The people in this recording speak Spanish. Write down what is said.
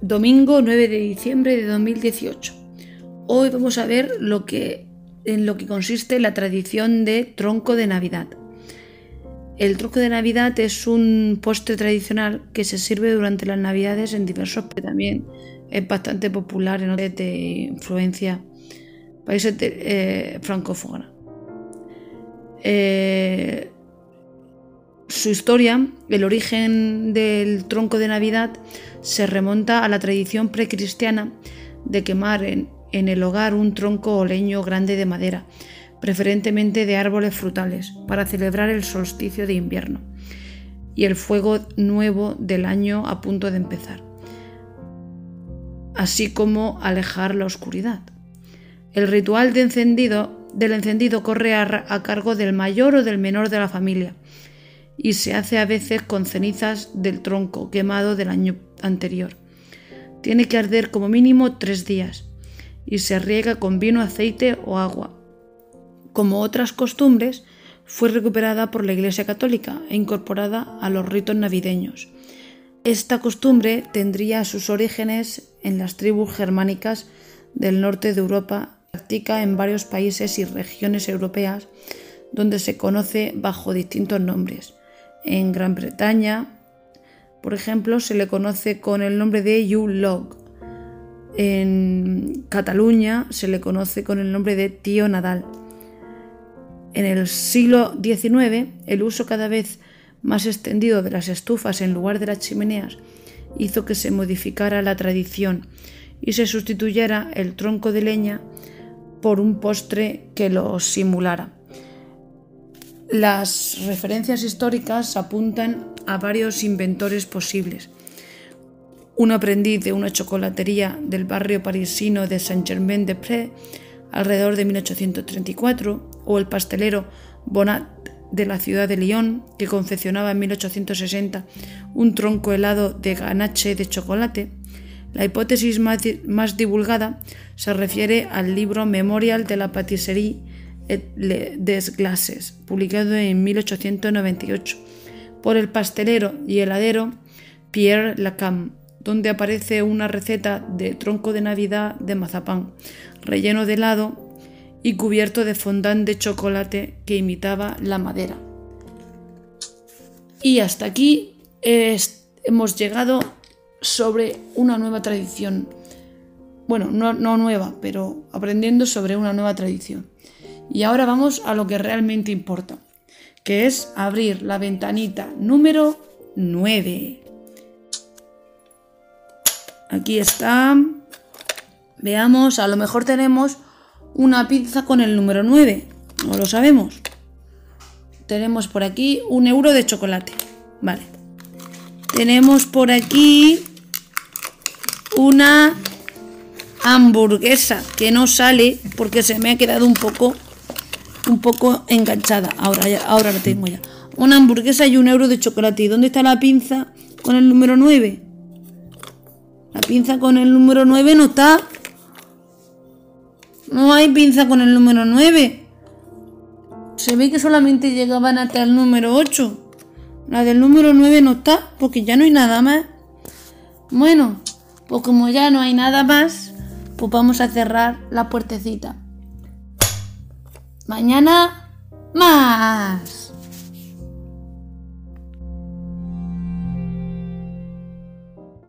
domingo 9 de diciembre de 2018. Hoy vamos a ver lo que, en lo que consiste la tradición de tronco de Navidad. El tronco de Navidad es un postre tradicional que se sirve durante las Navidades en diversos países. También es bastante popular en otros de influencia países eh. Eh, su historia, el origen del tronco de Navidad, se remonta a la tradición precristiana de quemar en, el hogar un tronco o leño grande de madera, preferentemente de árboles frutales, para celebrar el solsticio de invierno y el fuego nuevo del año a punto de empezar, así como alejar la oscuridad. El ritual encendido, del encendido corre a cargo del mayor o del menor de la familia, y se hace a veces con cenizas del tronco quemado del año anterior. Tiene que arder como mínimo tres días y se riega con vino, aceite o agua. Como otras costumbres, fue recuperada por la Iglesia Católica e incorporada a los ritos navideños. Esta costumbre tendría sus orígenes en las tribus germánicas del norte de Europa, practica en varios países y regiones europeas donde se conoce bajo distintos nombres. En Gran Bretaña, por ejemplo, se le conoce con el nombre de Yule Log. En Cataluña se le conoce con el nombre de Tío Nadal. En el siglo XIX, el uso cada vez más extendido de las estufas en lugar de las chimeneas hizo que se modificara la tradición y se sustituyera el tronco de leña por un postre que lo simulara. Las referencias históricas apuntan a varios inventores posibles. Un aprendiz de una chocolatería del barrio parisino de Saint-Germain-des-Prés alrededor de 1834, o el pastelero Bonat de la ciudad de Lyon, que confeccionaba en 1860 un tronco helado de ganache de chocolate, la hipótesis más, divulgada se refiere al libro Memorial de la Patisserie des Glaces, publicado en 1898 por el pastelero y heladero Pierre Lacam, donde aparece una receta de tronco de Navidad de mazapán, relleno de helado y cubierto de fondant de chocolate que imitaba la madera. Y hasta aquí hemos llegado sobre una nueva tradición. Bueno, no, no nueva, pero aprendiendo sobre una nueva tradición. Y ahora vamos a lo que realmente importa, que es abrir la ventanita número 9. Aquí está. Veamos, a lo mejor tenemos una pizza con el número 9. No lo sabemos. Tenemos por aquí un euro de chocolate. Vale. Tenemos por aquí una hamburguesa que no sale porque se me ha quedado un poco un poco enganchada. Ahora, ya, ahora la tengo ya. Una hamburguesa y un euro de chocolate. ¿Y dónde está la pinza con el número 9? La pinza con el número 9 no está. No hay pinza con el número 9. Se ve que solamente llegaban hasta el número 8. La del número 9 no está porque ya no hay nada más. Bueno, pues como ya no hay nada más, pues vamos a cerrar la puertecita. Mañana más.